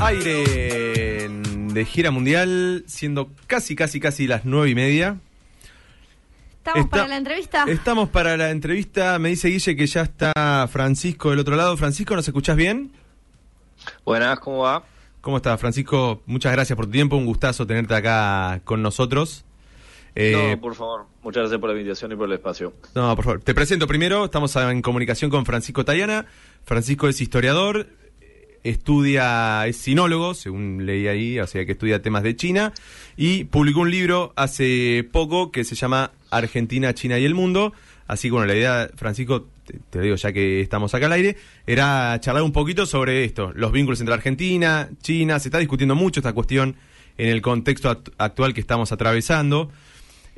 aire de gira mundial, siendo casi, casi, casi las nueve y media. ¿Estamos Está- para la entrevista? Estamos para la entrevista. Me dice Guille que ya está Francisco del otro lado. Francisco, ¿nos escuchás bien? Buenas, ¿cómo va? ¿Cómo estás, Francisco? Muchas gracias por tu tiempo. Un gustazo tenerte acá con nosotros. Eh, no, por favor, muchas gracias por la invitación y por el espacio. No, por favor. Te presento primero. Estamos en comunicación con Francisco Tayana. Francisco es historiador, estudia, es sinólogo, según leí ahí, o sea que estudia temas de China. Y publicó un libro hace poco que se llama Argentina, China y el Mundo. Así que bueno, la idea, Francisco, te, digo ya que estamos acá al aire, era charlar un poquito sobre esto, los vínculos entre Argentina, China. Se está discutiendo mucho esta cuestión en el contexto act- actual que estamos atravesando.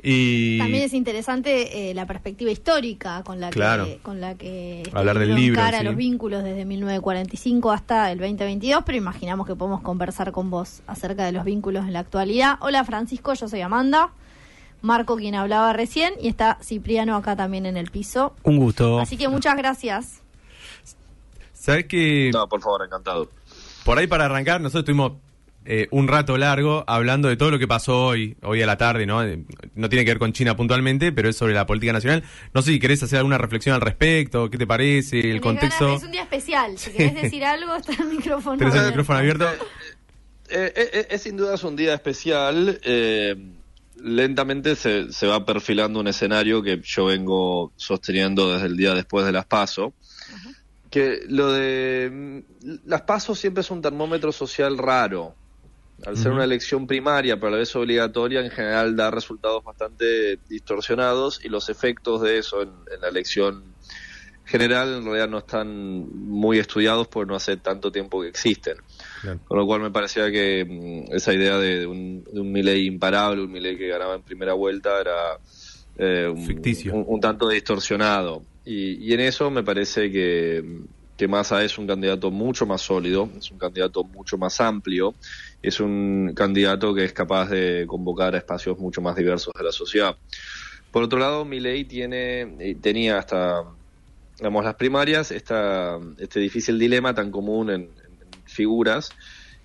Y También es interesante eh, la perspectiva histórica con la Claro. que con la que Hablar del libro, encara sí. los vínculos desde 1945 hasta el 2022, pero imaginamos que podemos conversar con vos acerca de los vínculos en la actualidad. Hola Francisco, yo soy Amanda. Marco quien hablaba recién y está Cipriano acá también en el piso. Un gusto. Así que muchas gracias. ¿Sabes que No, por favor, encantado. Por ahí para arrancar, nosotros tuvimos eh, un rato largo hablando de todo lo que pasó hoy, hoy a la tarde, ¿no? Eh, No tiene que ver con China puntualmente, pero es sobre la política nacional. No sé si querés hacer alguna reflexión al respecto, ¿qué te parece? El Tenés contexto. ganas- Es un día especial. Si querés decir algo, está el micrófono. ¿Tenés el abierto. micrófono abierto? Eh, eh, eh, es sin duda es un día especial. eh, lentamente se, se va perfilando un escenario que yo vengo sosteniendo desde el día después de las PASO. Que lo de mm, las PASO siempre es un termómetro social raro. Al ser una elección primaria, pero a la vez obligatoria, en general da resultados bastante distorsionados y los efectos de eso en, en la elección general en realidad no están muy estudiados porque no hace tanto tiempo que existen. Con lo cual me parecía que mm, esa idea de un, de un Milei imparable, un Milei que ganaba en primera vuelta, era eh, un, Ficticio. Un, un tanto distorsionado. Y, y en eso me parece que, que Massa es un candidato mucho más sólido, es un candidato mucho más amplio, es un candidato que es capaz de convocar a espacios mucho más diversos de la sociedad. Por otro lado, Milei tiene, eh, tenía hasta digamos, las primarias esta, este difícil dilema tan común en, en figuras,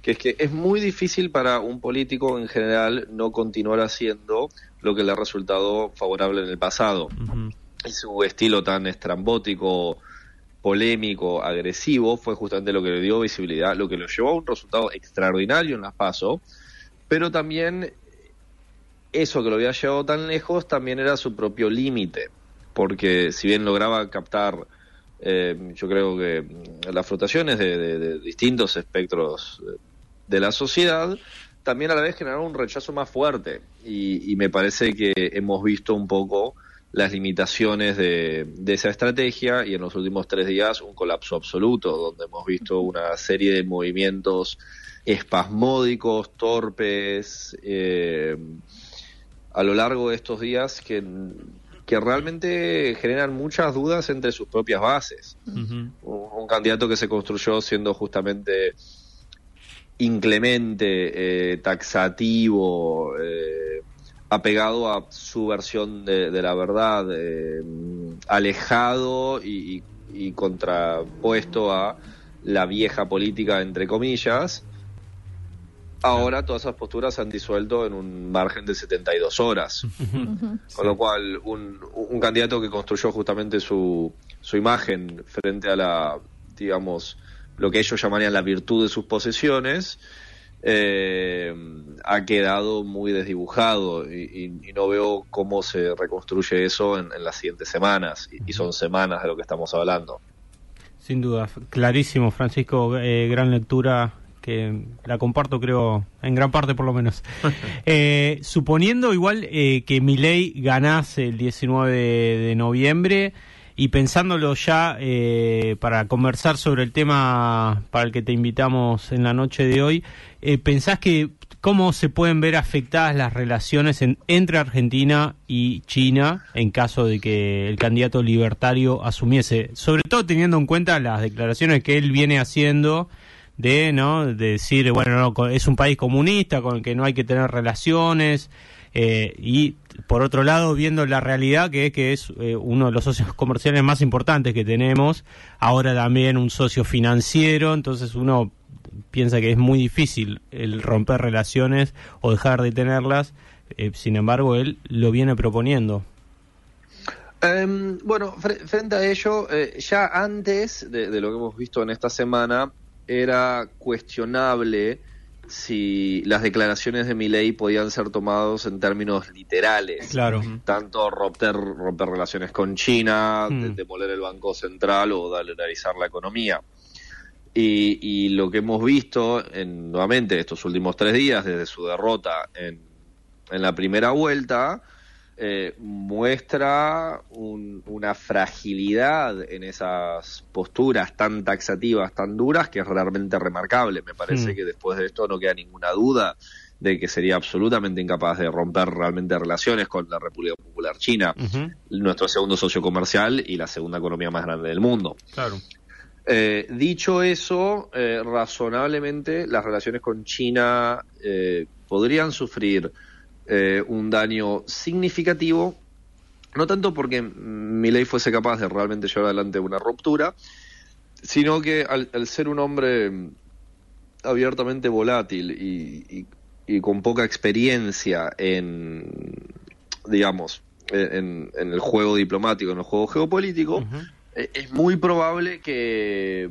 que es que es muy difícil para un político en general no continuar haciendo lo que le ha resultado favorable en el pasado. Y su estilo tan estrambótico, polémico, agresivo, fue justamente lo que le dio visibilidad, lo que lo llevó a un resultado extraordinario en las PASO, pero también eso que lo había llevado tan lejos también era su propio límite, porque si bien lograba captar, eh, yo creo que mm, las flotaciones de, distintos espectros eh, de la sociedad, también a la vez generaron un rechazo más fuerte. Y me parece que hemos visto un poco las limitaciones de, de esa estrategia y en los últimos tres días un colapso absoluto, donde hemos visto una serie de movimientos espasmódicos, torpes, eh, a lo largo de estos días que, que realmente generan muchas dudas entre sus propias bases. Un candidato que se construyó siendo justamente inclemente, eh, taxativo, eh, apegado a su versión de, de la verdad, eh, alejado y, y- y contrapuesto a la vieja política, entre comillas. Ahora todas esas posturas se han disuelto en un margen de 72 horas. Con lo cual, un, un candidato que construyó justamente su, su imagen frente a la, digamos, lo que ellos llamarían la virtud de sus posesiones, eh, ha quedado muy desdibujado y, y- y no veo cómo se reconstruye eso en, en las siguientes semanas. Y, y son semanas de lo que estamos hablando. Sin duda, clarísimo, Francisco, eh, gran lectura que la comparto creo en gran parte por lo menos. Eh, suponiendo igual eh, que Milei ganase el 19 de, de noviembre y pensándolo ya eh, para conversar sobre el tema para el que te invitamos en la noche de hoy, eh, ¿pensás que cómo se pueden ver afectadas las relaciones en- entre Argentina y China en caso de que el candidato libertario asumiese, sobre todo teniendo en cuenta las declaraciones que él viene haciendo de no de decir bueno no, es un país comunista con el que no hay que tener relaciones eh, y por otro lado viendo la realidad que es que es eh, uno de los socios comerciales más importantes que tenemos ahora también un socio financiero entonces uno piensa que es muy difícil el romper relaciones o dejar de tenerlas, eh, sin embargo él lo viene proponiendo. Em, bueno, frente a ello, eh, ya antes de, lo que hemos visto en esta semana, era cuestionable si las declaraciones de Milei podían ser tomados en términos literales. Claro. Tanto romper, romper relaciones con China, mm. demoler el Banco Central o dolarizar la economía. Y, lo que hemos visto en, nuevamente estos últimos tres días, desde su derrota en, en la primera vuelta, eh, muestra una fragilidad en esas posturas tan taxativas, tan duras, que es realmente remarcable. Me parece hmm. que después de esto no queda ninguna duda de que sería absolutamente incapaz de romper realmente relaciones con la República Popular China, nuestro segundo socio comercial y la segunda economía más grande del mundo. Claro. Eh, dicho eso, eh, razonablemente las relaciones con China podrían sufrir eh, un daño significativo, no tanto porque ley fuese capaz de realmente llevar adelante una ruptura, sino que al, ser un hombre abiertamente volátil y, con poca experiencia en, digamos, en, el juego diplomático, en el juego geopolítico, eh, es muy probable que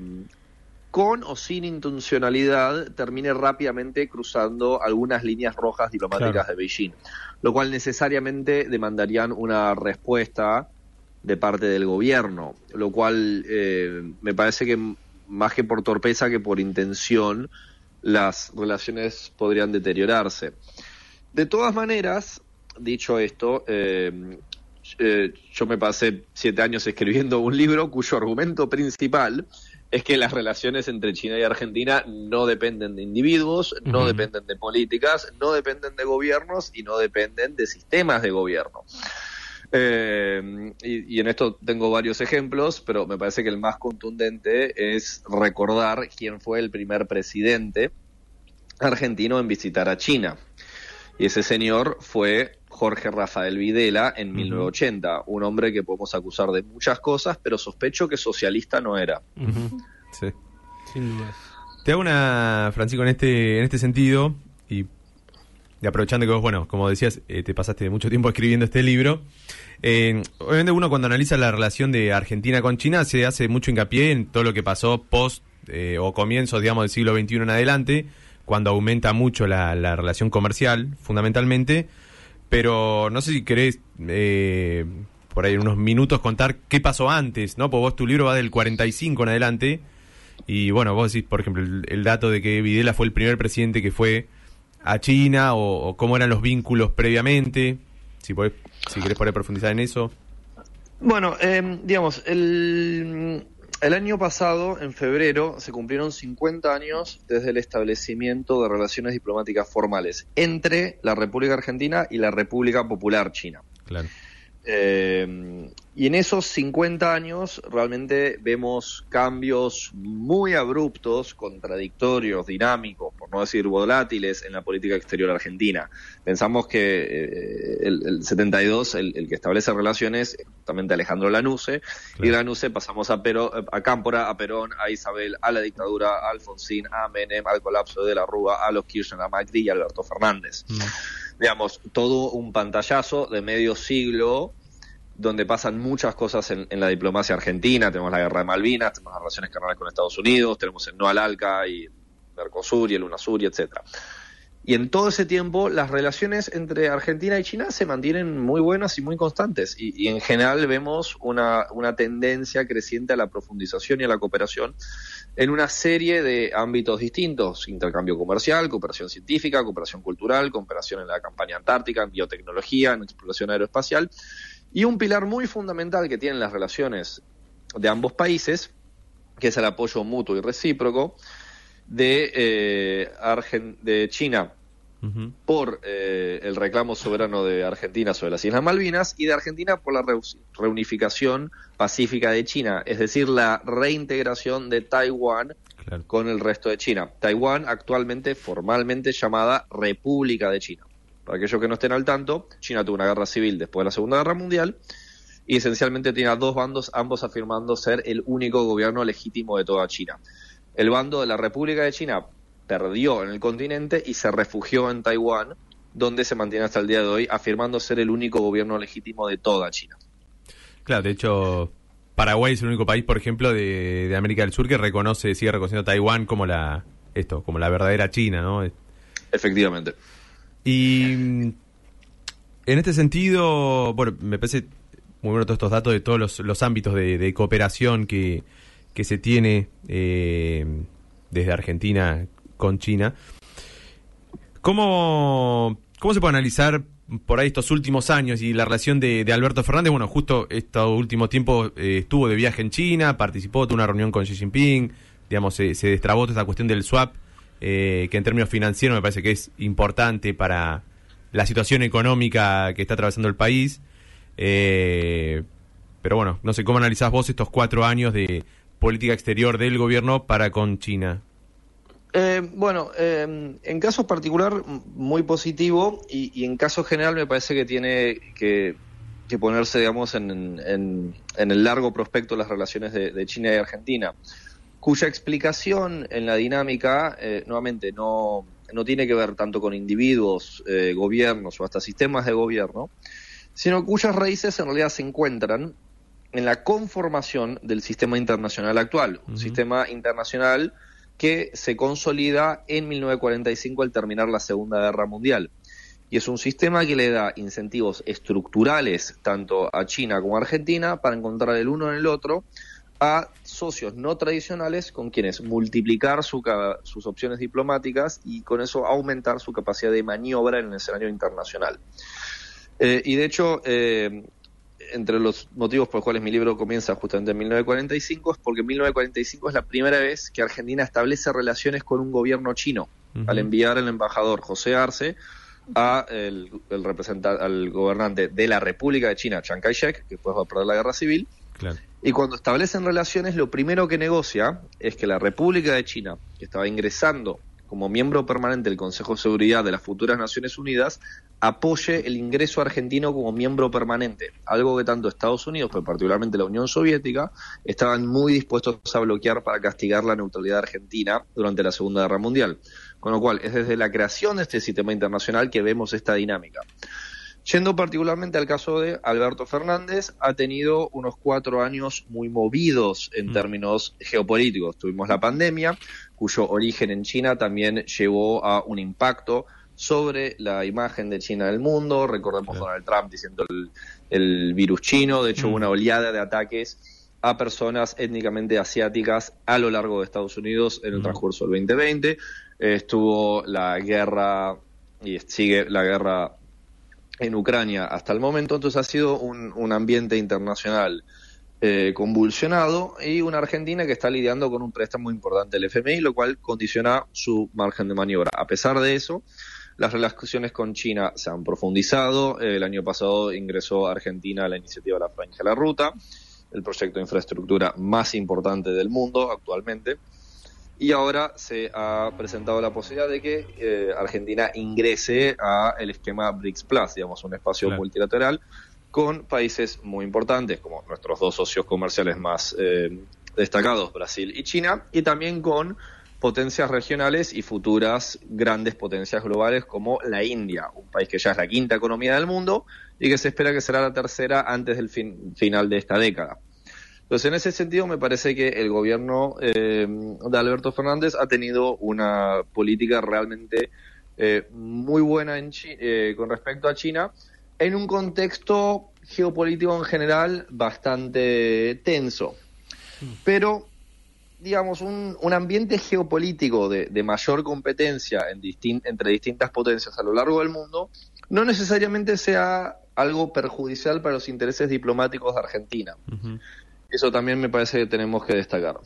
con o sin intencionalidad, termine rápidamente cruzando algunas líneas rojas diplomáticas de Beijing, lo cual necesariamente demandarían una respuesta de parte del gobierno, lo cual eh, me parece que más que por torpeza que por intención, las relaciones podrían deteriorarse. De todas maneras, dicho esto, eh, eh, yo me pasé siete años escribiendo un libro cuyo argumento principal es que las relaciones entre China y Argentina no dependen de individuos, no dependen de políticas, no dependen de gobiernos y no dependen de sistemas de gobierno. Eh, y, en esto tengo varios ejemplos, pero me parece que el más contundente es recordar quién fue el primer presidente argentino en visitar a China. Y ese señor fue Jorge Rafael Videla en 1980, un hombre que podemos acusar de muchas cosas, pero sospecho que socialista no era. Sí. Sin duda. Te hago una, Francisco, en este, en este sentido, y, aprovechando que vos, bueno, como decías, eh, te pasaste mucho tiempo escribiendo este libro. Eh, obviamente uno cuando analiza la relación de Argentina con China se hace mucho hincapié en todo lo que pasó post eh, o comienzos, digamos, del siglo XXI en adelante, cuando aumenta mucho la, la relación comercial, fundamentalmente pero no sé si querés eh, por ahí en unos minutos contar qué pasó antes, ¿no? Porque vos tu libro va del 45 en adelante y bueno, vos decís, por ejemplo, el, dato de que Videla fue el primer presidente que fue a China o, cómo eran los vínculos previamente, si, podés, si querés poder profundizar en eso. Bueno, eh, digamos, el, el año pasado, en febrero, se cumplieron 50 años desde el establecimiento de relaciones diplomáticas formales entre la República Argentina y la República Popular China. Claro. Eh, y en esos 50 años realmente vemos cambios muy abruptos, contradictorios, dinámicos, por no decir volátiles, en la política exterior argentina. Pensamos que eh, el, 72, el, que establece relaciones, es justamente Alejandro Lanuse, y Lanuse pasamos a, Pero, a Cámpora, a Perón, a Isabel, a la dictadura, a Alfonsín, a Menem, al colapso de la Rúa, a los Kirchner, a Macri y a Alberto Fernández. Mm digamos, todo un pantallazo de medio siglo donde pasan muchas cosas en, la diplomacia argentina. Tenemos la guerra de Malvinas, tenemos las relaciones carnales con Estados Unidos, tenemos el no al ALCA y Mercosur y el UNASUR y etcétera. Y en todo ese tiempo las relaciones entre Argentina y China se mantienen muy buenas y muy constantes. Y, en general vemos una, una, tendencia creciente a la profundización y a la cooperación en una serie de ámbitos distintos. Intercambio comercial, cooperación científica, cooperación cultural, cooperación en la campaña antártica, en biotecnología, en exploración aeroespacial. Y un pilar muy fundamental que tienen las relaciones de ambos países, que es el apoyo mutuo y recíproco, de, eh, de China por eh, el reclamo soberano de Argentina sobre las Islas Malvinas y de Argentina por la reunificación pacífica de China, es decir, la reintegración de Taiwán con el resto de China. Taiwán actualmente formalmente llamada República de China. Para aquellos que no estén al tanto, China tuvo una guerra civil después de la Segunda Guerra Mundial y esencialmente tiene a dos bandos, ambos afirmando ser el único gobierno legítimo de toda China el bando de la República de China perdió en el continente y se refugió en Taiwán, donde se mantiene hasta el día de hoy, afirmando ser el único gobierno legítimo de toda China. Claro, de hecho, Paraguay es el único país, por ejemplo, de, de América del Sur que reconoce, sigue reconociendo a Taiwán como la, esto, como la verdadera China, ¿no? Efectivamente. Y mm, en este sentido, bueno, me parece muy bueno todos estos datos de todos los, los ámbitos de, cooperación que, que se tiene eh, desde Argentina con China. ¿Cómo, ¿Cómo se puede analizar por ahí estos últimos años y la relación de, de Alberto Fernández? Bueno, justo este último tiempo eh, estuvo de viaje en China, participó de una reunión con Xi Jinping, digamos, se, se destrabó toda esta cuestión del swap, eh, que en términos financieros me parece que es importante para la situación económica que está atravesando el país. Eh, pero bueno, no sé cómo analizás vos estos cuatro años de política exterior del gobierno para con China. Eh, bueno, eh, en caso particular muy positivo y, en caso general me parece que tiene que, ponerse, digamos, en, en, en, el largo prospecto las relaciones de, China y Argentina, cuya explicación en la dinámica, eh, nuevamente, no, no tiene que ver tanto con individuos, eh, gobiernos o hasta sistemas de gobierno, sino cuyas raíces en realidad se encuentran en la conformación del sistema internacional actual, un uh -huh. sistema internacional que se consolida en 1945 al terminar la Segunda Guerra Mundial. Y es un sistema que le da incentivos estructurales tanto a China como a Argentina para encontrar el uno en el otro a socios no tradicionales con quienes multiplicar su, sus opciones diplomáticas y con eso aumentar su capacidad de maniobra en el escenario internacional. Eh, y de hecho, eh, entre los motivos por los cuales mi libro comienza justamente en 1945 es porque en 1945 es la primera vez que Argentina establece relaciones con un gobierno chino uh -huh. al enviar el embajador José Arce a el, el representante al gobernante de la República de China Chiang Kai-shek que después va a perder la guerra civil y cuando establecen relaciones lo primero que negocia es que la República de China que estaba ingresando como miembro permanente del Consejo de Seguridad de las futuras Naciones Unidas, apoye el ingreso argentino como miembro permanente, algo que tanto Estados Unidos, pero particularmente la Unión Soviética, estaban muy dispuestos a bloquear para castigar la neutralidad argentina durante la Segunda Guerra Mundial. Con lo cual, es desde la creación de este sistema internacional que vemos esta dinámica. Yendo particularmente al caso de Alberto Fernández, ha tenido unos cuatro años muy movidos en mm. términos geopolíticos. Tuvimos la pandemia, cuyo origen en China también llevó a un impacto sobre la imagen de China del mundo. Recordemos Donald Trump diciendo el, el, virus chino. De hecho, mm. una oleada de ataques a personas étnicamente asiáticas a lo largo de Estados Unidos en el mm. transcurso del 2020. Eh, estuvo la guerra y sigue la guerra en Ucrania hasta el momento, entonces ha sido un, un ambiente internacional eh, convulsionado y una Argentina que está lidiando con un préstamo importante del FMI, lo cual condiciona su margen de maniobra. A pesar de eso, las relaciones con China se han profundizado. El año pasado ingresó Argentina a la iniciativa La Franja de la Ruta, el proyecto de infraestructura más importante del mundo actualmente y ahora se ha presentado la posibilidad de que eh, Argentina ingrese a el esquema BRICS Plus, digamos, un espacio claro. multilateral con países muy importantes como nuestros dos socios comerciales más eh, destacados, Brasil y China, y también con potencias regionales y futuras grandes potencias globales como la India, un país que ya es la quinta economía del mundo y que se espera que será la tercera antes del fin, final de esta década. Entonces, en ese sentido, me parece que el gobierno eh, de Alberto Fernández ha tenido una política realmente eh, muy buena en eh, con respecto a China, en un contexto geopolítico en general bastante tenso. Pero, digamos, un, ambiente geopolítico de, mayor competencia entre distintas potencias a lo largo del mundo no necesariamente sea algo perjudicial para los intereses diplomáticos de Argentina. Uh. Eso también me parece que tenemos que destacar.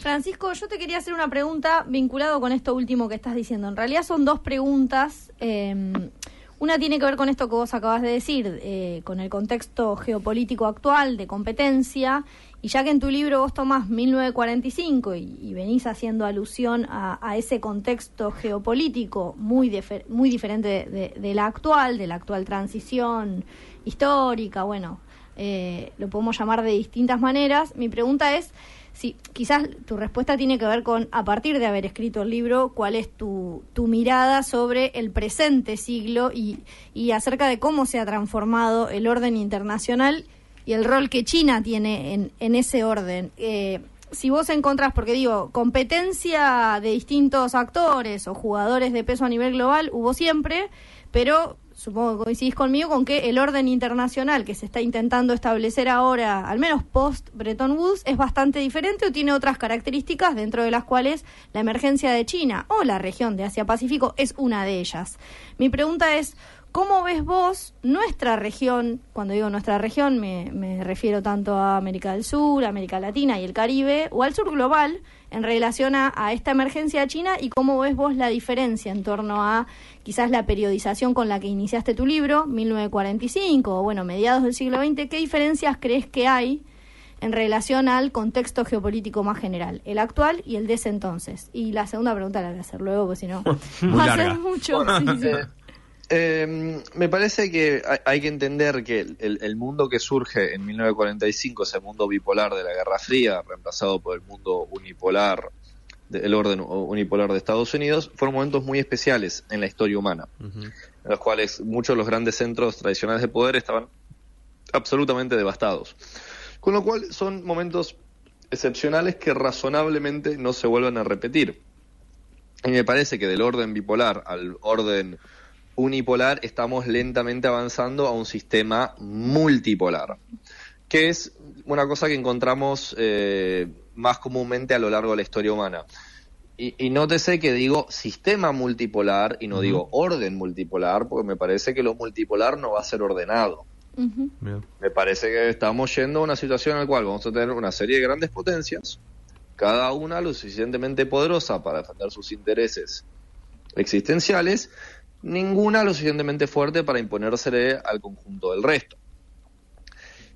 Francisco, yo te quería hacer una pregunta vinculado con esto último que estás diciendo. En realidad son dos preguntas. Eh, una tiene que ver con esto que vos acabas de decir, eh, con el contexto geopolítico actual de competencia. Y ya que en tu libro vos tomás 1945 y, y venís haciendo alusión a, ese contexto geopolítico muy, muy diferente de, de la actual, de la actual transición histórica, bueno, eh, lo podemos llamar de distintas maneras. Mi pregunta es sí, quizás tu respuesta tiene que ver con, a partir de haber escrito el libro, cuál es tu, mirada sobre el presente siglo y, acerca de cómo se ha transformado el orden internacional y el rol que China tiene en, en ese orden. Eh, si vos encontrás, porque digo, competencia de distintos actores o jugadores de peso a nivel global hubo siempre, pero supongo que coincidís conmigo con que el orden internacional que se está intentando establecer ahora, al menos post Bretton Woods, es bastante diferente o tiene otras características dentro de las cuales la emergencia de China o la región de Asia-Pacífico es una de ellas. Mi pregunta es, ¿Cómo ves vos nuestra región? Cuando digo nuestra región me, me, refiero tanto a América del Sur, América Latina y el Caribe, o al sur global, en relación a, a, esta emergencia china y cómo ves vos la diferencia en torno a quizás la periodización con la que iniciaste tu libro, 1945, o bueno, mediados del siglo XX, ¿qué diferencias crees que hay en relación al contexto geopolítico más general, el actual y el de ese entonces? Y la segunda pregunta la voy a hacer luego, porque si no va a ser mucho. Sí, sí. Eh, me parece que hay, que entender que el, el, mundo que surge en 1945, ese mundo bipolar de la Guerra Fría, reemplazado por el mundo unipolar, el orden unipolar de Estados Unidos, fueron momentos muy especiales en la historia humana, uh -huh. en los cuales muchos de los grandes centros tradicionales de poder estaban absolutamente devastados. Con lo cual son momentos excepcionales que razonablemente no se vuelven a repetir. Y me parece que del orden bipolar al orden unipolar estamos lentamente avanzando a un sistema multipolar, que es una cosa que encontramos eh, más comúnmente a lo largo de la historia humana. Y, y nótese que digo sistema multipolar y no uh -huh. digo orden multipolar, porque me parece que lo multipolar no va a ser ordenado. Uh -huh. Me parece que estamos yendo a una situación en la cual vamos a tener una serie de grandes potencias, cada una lo suficientemente poderosa para defender sus intereses existenciales, ninguna lo suficientemente fuerte para imponerse al conjunto del resto.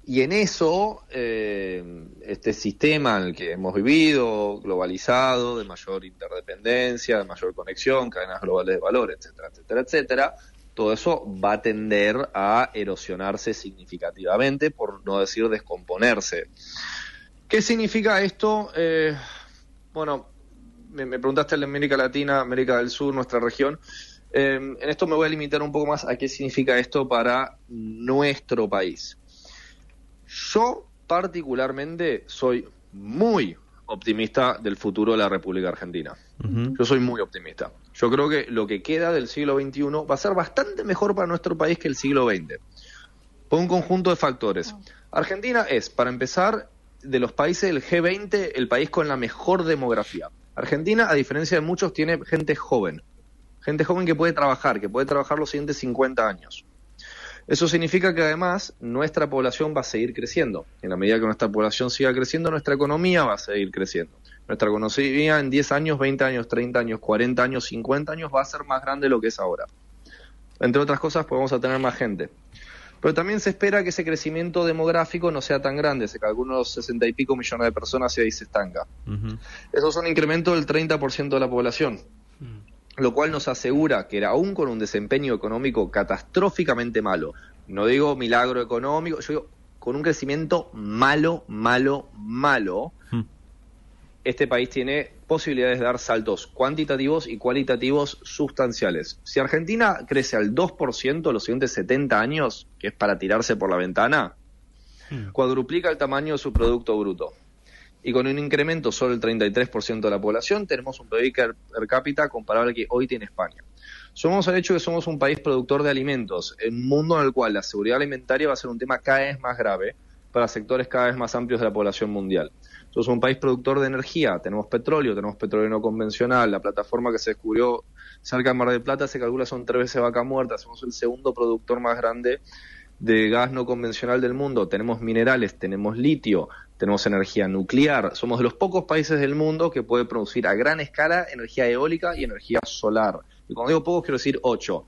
Y en eso, eh, este sistema en el que hemos vivido, globalizado, de mayor interdependencia, de mayor conexión, cadenas globales de valor, etcétera, etcétera, etcétera, todo eso va a tender a erosionarse significativamente, por no decir descomponerse. ¿Qué significa esto? Eh, bueno, me, me preguntaste en América Latina, América del Sur, nuestra región. Eh, en esto me voy a limitar un poco más a qué significa esto para nuestro país. Yo particularmente soy muy optimista del futuro de la República Argentina. Uh -huh. Yo soy muy optimista. Yo creo que lo que queda del siglo XXI va a ser bastante mejor para nuestro país que el siglo XX. Por un conjunto de factores. Argentina es, para empezar, de los países del G20, el país con la mejor demografía. Argentina, a diferencia de muchos, tiene gente joven gente joven que puede trabajar, que puede trabajar los siguientes 50 años. Eso significa que además nuestra población va a seguir creciendo. En la medida que nuestra población siga creciendo, nuestra economía va a seguir creciendo. Nuestra economía en 10 años, 20 años, 30 años, 40 años, 50 años va a ser más grande de lo que es ahora. Entre otras cosas, podemos a tener más gente. Pero también se espera que ese crecimiento demográfico no sea tan grande, se calcula unos 60 y pico millones de personas y ahí se estanca. Uh -huh. Eso es un incremento del 30% de la población. Uh -huh lo cual nos asegura que aún con un desempeño económico catastróficamente malo, no digo milagro económico, yo digo con un crecimiento malo, malo, malo, hmm. este país tiene posibilidades de dar saltos cuantitativos y cualitativos sustanciales. Si Argentina crece al 2% los siguientes 70 años, que es para tirarse por la ventana, hmm. cuadruplica el tamaño de su Producto Bruto y con un incremento solo del 33% de la población, tenemos un PIB per cápita comparable al que hoy tiene España. Somos el hecho de que somos un país productor de alimentos, en un mundo en el cual la seguridad alimentaria va a ser un tema cada vez más grave para sectores cada vez más amplios de la población mundial. Somos un país productor de energía, tenemos petróleo, tenemos petróleo no convencional, la plataforma que se descubrió cerca de Mar del Plata se calcula son tres veces vaca muerta, somos el segundo productor más grande de gas no convencional del mundo, tenemos minerales, tenemos litio, tenemos energía nuclear, somos de los pocos países del mundo que puede producir a gran escala energía eólica y energía solar. Y cuando digo pocos quiero decir ocho.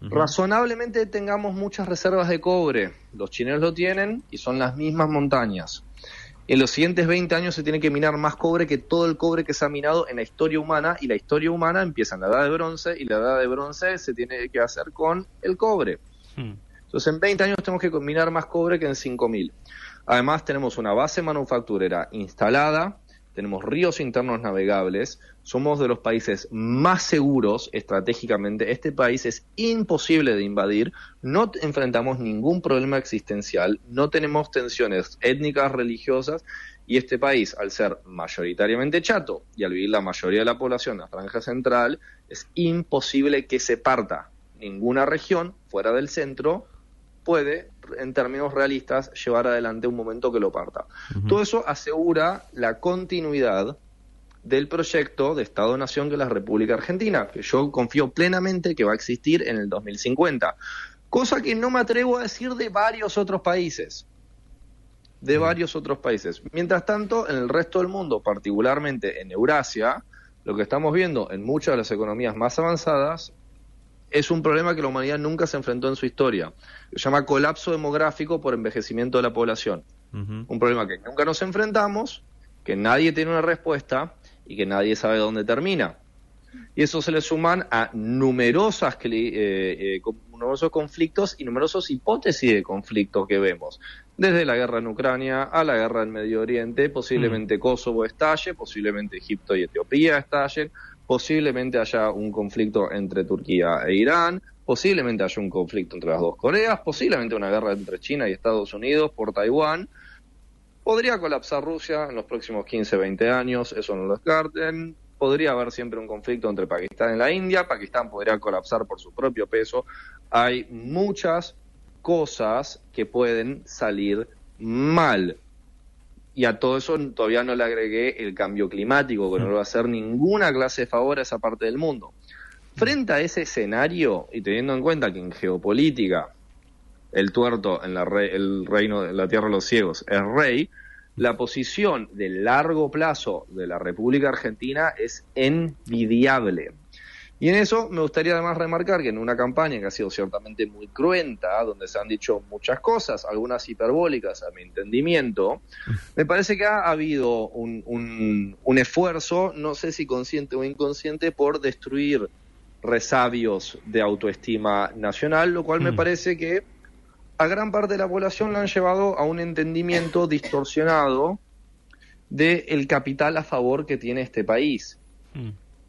Uh -huh. Razonablemente tengamos muchas reservas de cobre, los chilenos lo tienen y son las mismas montañas. En los siguientes 20 años se tiene que minar más cobre que todo el cobre que se ha minado en la historia humana y la historia humana empieza en la edad de bronce y la edad de bronce se tiene que hacer con el cobre. Hmm. Entonces, en 20 años tenemos que combinar más cobre que en 5000. Además, tenemos una base manufacturera instalada, tenemos ríos internos navegables, somos de los países más seguros estratégicamente, este país es imposible de invadir, no enfrentamos ningún problema existencial, no tenemos tensiones étnicas, religiosas, y este país, al ser mayoritariamente chato y al vivir la mayoría de la población en la franja central, es imposible que se parta. Ninguna región fuera del centro puede, en términos realistas, llevar adelante un momento que lo parta. Todo eso asegura la continuidad del proyecto de Estado-Nación que es la República Argentina, que yo confío plenamente que va a existir en el 2050. Cosa que no me atrevo a decir de varios otros países. De varios otros países. Mientras tanto, en el resto del mundo, particularmente en Eurasia, lo que estamos viendo en muchas de las economías más avanzadas es un problema que la humanidad nunca se enfrentó en su historia. Se llama colapso demográfico por envejecimiento de la población. Un problema que nunca nos enfrentamos, que nadie tiene una respuesta y que nadie sabe dónde termina. Y eso se le suman a numerosas, eh, eh, numerosos conflictos y numerosas hipótesis de conflictos que vemos. Desde la guerra en Ucrania a la guerra en Medio Oriente, posiblemente Kosovo estalle, posiblemente Egipto y Etiopía estallen, posiblemente haya un conflicto entre Turquía e Irán, posiblemente haya un conflicto entre las dos Coreas, posiblemente una guerra entre China y Estados Unidos por Taiwán. Podría colapsar Rusia en los próximos 15, 20 años, eso no lo descarten. Podría haber siempre un conflicto entre Pakistán y la India, Pakistán podría colapsar por su propio peso. Hay muchas cosas que pueden salir mal y a todo eso todavía no le agregué el cambio climático, que no le va a hacer ninguna clase de favor a esa parte del mundo. Frente a ese escenario, y teniendo en cuenta que en geopolítica el tuerto en la el reino de la tierra de los ciegos es rey, la posición de largo plazo de la República Argentina es envidiable. Y en eso me gustaría además remarcar que en una campaña que ha sido ciertamente muy cruenta, donde se han dicho muchas cosas, algunas hiperbólicas a mi entendimiento, me parece que ha habido un, un, esfuerzo, no sé si consciente o inconsciente, por destruir resabios de autoestima nacional, lo cual me mm. parece que a gran parte de la población lo han llevado a un entendimiento distorsionado del capital a favor que tiene este país.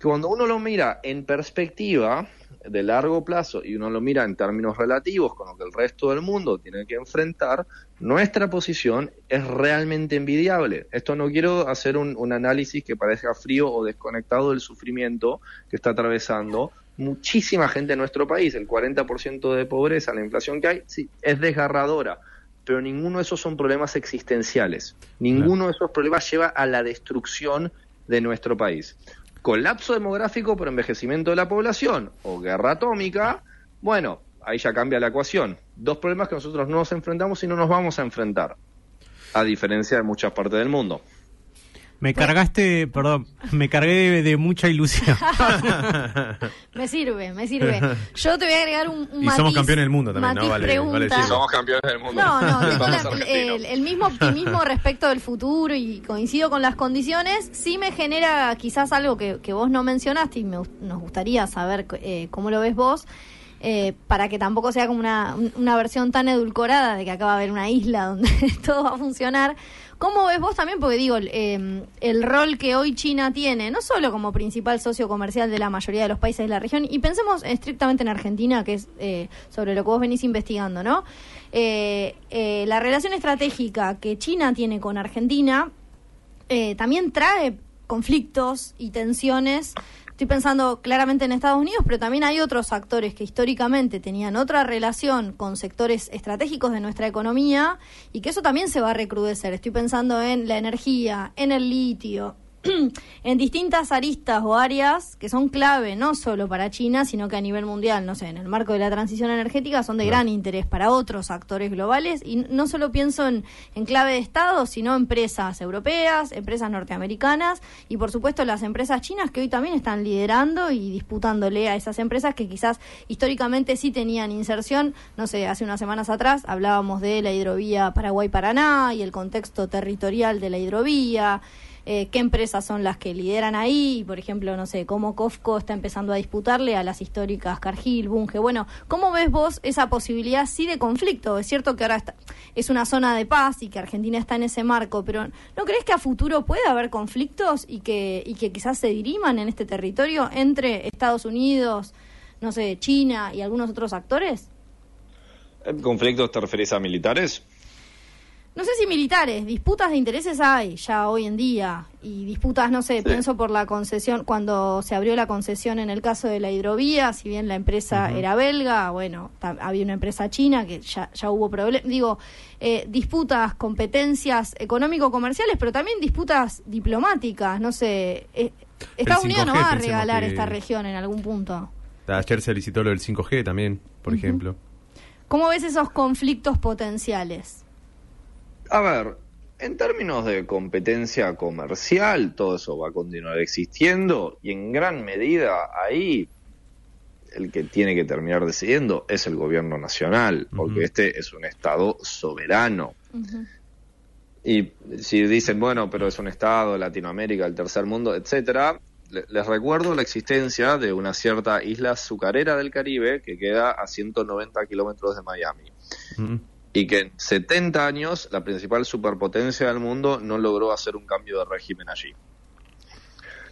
Cuando uno lo mira en perspectiva de largo plazo y uno lo mira en términos relativos con lo que el resto del mundo tiene que enfrentar, nuestra posición es realmente envidiable. Esto no quiero hacer un, análisis que parezca frío o desconectado del sufrimiento que está atravesando muchísima gente en nuestro país. El 40% de pobreza, la inflación que hay, sí, es desgarradora pero ninguno de esos son problemas existenciales. Ninguno de esos problemas lleva a la destrucción de nuestro país colapso demográfico por envejecimiento de la población o guerra atómica, bueno, ahí ya cambia la ecuación. Dos problemas que nosotros no nos enfrentamos y no nos vamos a enfrentar, a diferencia de muchas partes del mundo. Me cargaste, perdón, me cargué de, mucha ilusión. me sirve, me sirve. Yo te voy a agregar un, un Y somos campeones del mundo también, ¿no? Vale, vale sí, somos campeones del mundo. No, no, tengo el, mismo optimismo respecto del futuro y coincido con las condiciones. Sí me genera quizás algo que, que vos no mencionaste y me, nos gustaría saber eh, cómo lo ves vos. Eh, para que tampoco sea como una, una versión tan edulcorada de que acaba de haber una isla donde todo va a funcionar. ¿Cómo ves vos también? Porque digo, eh, el rol que hoy China tiene, no solo como principal socio comercial de la mayoría de los países de la región, y pensemos estrictamente en Argentina, que es eh, sobre lo que vos venís investigando, ¿no? Eh, la relación estratégica que China tiene con Argentina también trae conflictos y tensiones Estoy pensando claramente en Estados Unidos, pero también hay otros actores que históricamente tenían otra relación con sectores estratégicos de nuestra economía y que eso también se va a recrudecer. Estoy pensando en la energía, en el litio, en distintas aristas o áreas que son clave no solo para China, sino que a nivel mundial, no sé, en el marco de la transición energética son de gran interés para otros actores globales. Y no solo pienso en, en clave de Estado, sino empresas europeas, empresas norteamericanas y por supuesto las empresas chinas que hoy también están liderando y disputándole a esas empresas que quizás históricamente sí tenían inserción, no sé, hace unas semanas atrás hablábamos de la hidrovía Paraguay-Paraná y el contexto territorial de la hidrovía. Eh, qué empresas son las que lideran ahí, por ejemplo, no sé, cómo Kofco está empezando a disputarle a las históricas Cargill, Bunge. Bueno, ¿cómo ves vos esa posibilidad sí de conflicto? Es cierto que ahora está, es una zona de paz y que Argentina está en ese marco, pero ¿no crees que a futuro puede haber conflictos y que, y que quizás se diriman en este territorio entre Estados Unidos, no sé, China y algunos otros actores? ¿Conflictos te referís a militares? No sé si militares, disputas de intereses hay ya hoy en día. Y disputas, no sé, pienso por la concesión, cuando se abrió la concesión en el caso de la hidrovía, si bien la empresa era belga, bueno, había una empresa china que ya, ya hubo problemas. Digo, eh, disputas, competencias económico-comerciales, pero también disputas diplomáticas, no sé. Eh, Estados Unidos no va a regalar esta región en algún punto. Ayer se licitó lo del 5G también, por ejemplo. ¿Cómo ves esos conflictos potenciales? A ver, en términos de competencia comercial, todo eso va a continuar existiendo y en gran medida ahí el que tiene que terminar decidiendo es el gobierno nacional, porque este es un Estado soberano. Y si dicen, bueno, pero es un Estado, Latinoamérica, el tercer mundo, etcétera, les recuerdo la existencia de una cierta isla azucarera del Caribe que queda a 190 kilómetros de Miami y que en 70 años la principal superpotencia del mundo no logró hacer un cambio de régimen allí.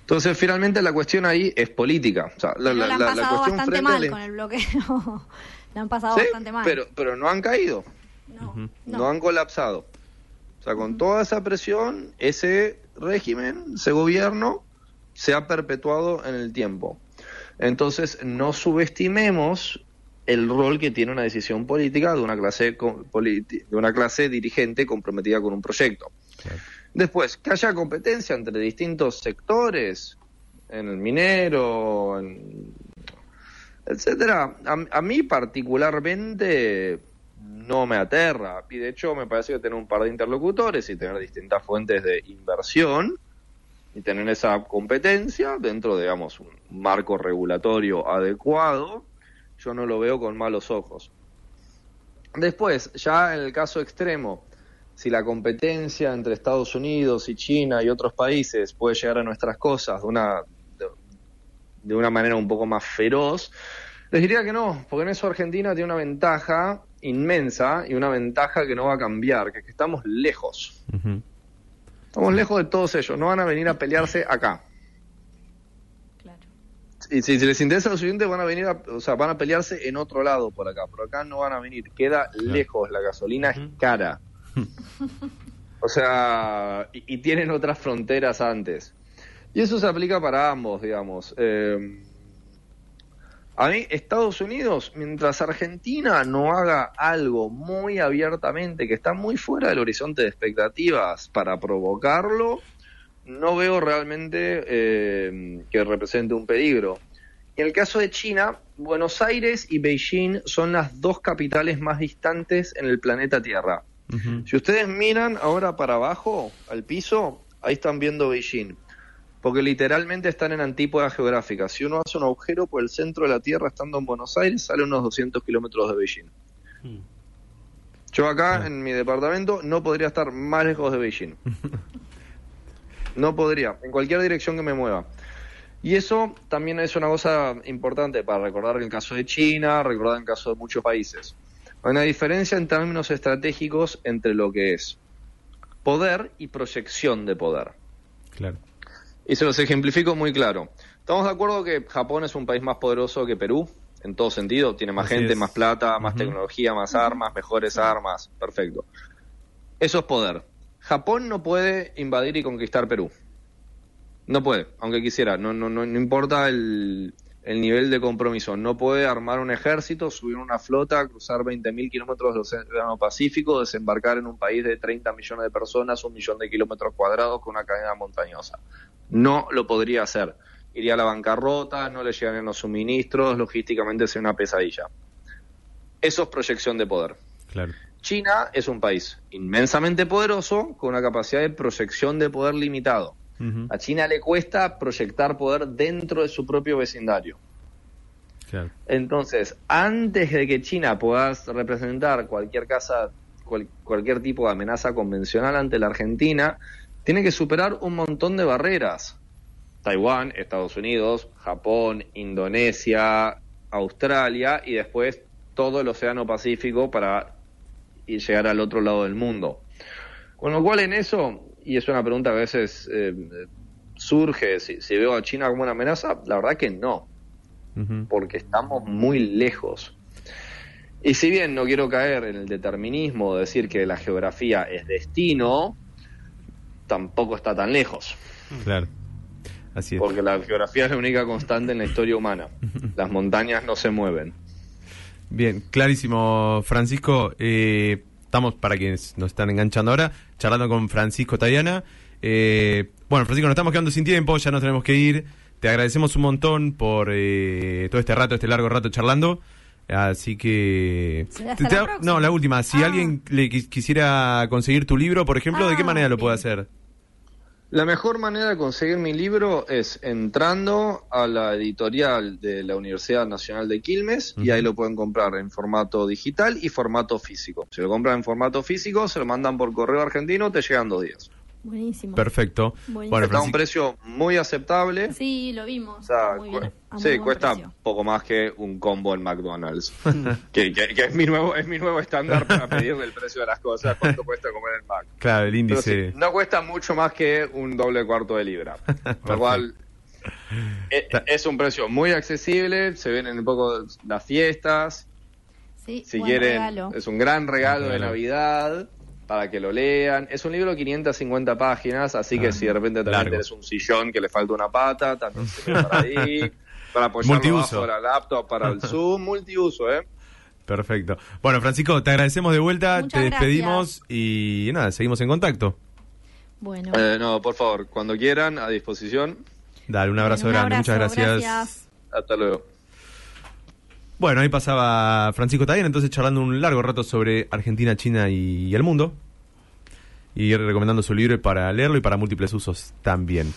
Entonces, finalmente la cuestión ahí es política. O sea, la, la, han pasado bastante mal con el bloqueo. la han pasado bastante mal. Pero, pero no han caído. No, no. han colapsado. O sea, con toda esa presión, ese régimen, ese gobierno, se ha perpetuado en el tiempo. Entonces, no subestimemos el rol que tiene una decisión política de una clase de una clase dirigente comprometida con un proyecto. Después, que haya competencia entre distintos sectores, en el minero, en, etcétera. A, mí particularmente no me aterra y de hecho me parece que tener un par de interlocutores y tener distintas fuentes de inversión y tener esa competencia dentro de, digamos, un marco regulatorio adecuado yo no lo veo con malos ojos. Después, ya en el caso extremo, si la competencia entre Estados Unidos y China y otros países puede llegar a nuestras cosas de una, de, una manera un poco más feroz, les diría que no, porque en eso Argentina tiene una ventaja inmensa y una ventaja que no va a cambiar, que es que estamos lejos. Estamos lejos de todos ellos, no van a venir a pelearse acá y si, les interesa los siguientes van a venir, o sea, van a pelearse en otro lado por acá, por acá no van a venir, queda lejos, la gasolina es cara. o sea, y, tienen otras fronteras antes. Y eso se aplica para ambos, digamos. Eh, a mí, Estados Unidos, mientras Argentina no haga algo muy abiertamente, que está muy fuera del horizonte de expectativas para provocarlo, no veo realmente eh, que represente un peligro. En el caso de China, Buenos Aires y Beijing son las dos capitales más distantes en el planeta Tierra. Si ustedes miran ahora para abajo, al piso, ahí están viendo Beijing. Porque literalmente están en antípoda geográfica. Si uno hace un agujero por el centro de la Tierra estando en Buenos Aires, sale unos 200 kilómetros de Beijing. Hmm. Yo acá, en mi departamento, no podría estar más lejos de Beijing. No podría, en cualquier dirección que me mueva. Y eso también es una cosa importante para recordar en el caso de China, recordar en el caso de muchos países. Hay una diferencia en términos estratégicos entre lo que es poder y proyección de poder. Claro. Y se los ejemplifico muy claro. Estamos de acuerdo que Japón es un país más poderoso que Perú, en todo sentido. Tiene más gente, más plata, más tecnología, más armas, mejores armas. Perfecto. Eso es poder. Japón no puede invadir y conquistar Perú. No puede, aunque quisiera. No, no, no, importa el, nivel de compromiso. No puede armar un ejército, subir una flota, cruzar 20.000 kilómetros del Océano Pacífico, desembarcar en un país de 30 millones de personas, un millón de kilómetros cuadrados con una cadena montañosa. No lo podría hacer. Iría a la bancarrota, no le llegarían los suministros, logísticamente sería una pesadilla. Eso es proyección de poder. Claro. China es un país inmensamente poderoso con una capacidad de proyección de poder limitado. A China le cuesta proyectar poder dentro de su propio vecindario. Entonces, antes de que China pueda representar cualquier casa, cualquier tipo de amenaza convencional ante la Argentina, tiene que superar un montón de barreras. Taiwán, Estados Unidos, Japón, Indonesia, Australia y después todo el Océano Pacífico para y llegar al otro lado del mundo. Con lo cual en eso, y es una pregunta que a veces eh, surge, si, si veo a China como una amenaza, la verdad que no, porque estamos muy lejos. Y si bien no quiero caer en el determinismo de decir que la geografía es destino, tampoco está tan lejos, Claro. Así es. porque la geografía es la única constante en la historia humana. Las montañas no se mueven. Bien, clarísimo, Francisco. Eh, estamos, para quienes nos están enganchando ahora, charlando con Francisco Tayana. Eh, bueno, Francisco, nos estamos quedando sin tiempo, ya nos tenemos que ir. Te agradecemos un montón por eh, todo este rato, este largo rato charlando. Así que... No, la última. Si Ah. alguien le qui- quisiera conseguir tu libro, por ejemplo, ¿de qué Ah, manera lo bien. puede hacer? La mejor manera de conseguir mi libro es entrando a la editorial de la Universidad Nacional de Quilmes y ahí lo pueden comprar en formato digital y formato físico. Si lo compran en formato físico, se lo mandan por correo argentino, te llegan dos días. Buenísimo. Perfecto. Buenísimo. Bueno, Está a un precio muy aceptable. Sí, lo vimos. O sea, Muy bien, sí, cuesta precio. poco más que un combo en McDonald's. que, que- que es mi nuevo es mi nuevo estándar para pedirle el precio de las cosas, cuánto cuesta comer en Mac. claro, el Pero índice... sí, no cuesta mucho más que un doble cuarto de libra. Lo cual e- es un precio muy accesible, se vienen un poco las fiestas, Sí, si buen quieren, regalo. es un gran regalo de Regalo. Navidad para que lo lean. Es un libro de 550 páginas, así que Ah, si de repente también largo. tenés un sillón que le falta una pata, también se ve para ahí, para apoyarlo Multiuso. la laptop, para el Zoom, multiuso, ¿eh? Perfecto. Bueno, Francisco, te agradecemos de vuelta, Muchas te gracias. despedimos y nada, seguimos en contacto. Bueno. Eh, no, por favor, cuando quieran, a disposición. Dale, un abrazo Bueno, un grande, muchas abrazo, gracias. gracias. Hasta luego. Bueno, ahí pasaba Francisco Tayana, entonces charlando un largo rato sobre Argentina, China y el mundo. Y recomendando su libro para leerlo y para múltiples usos también.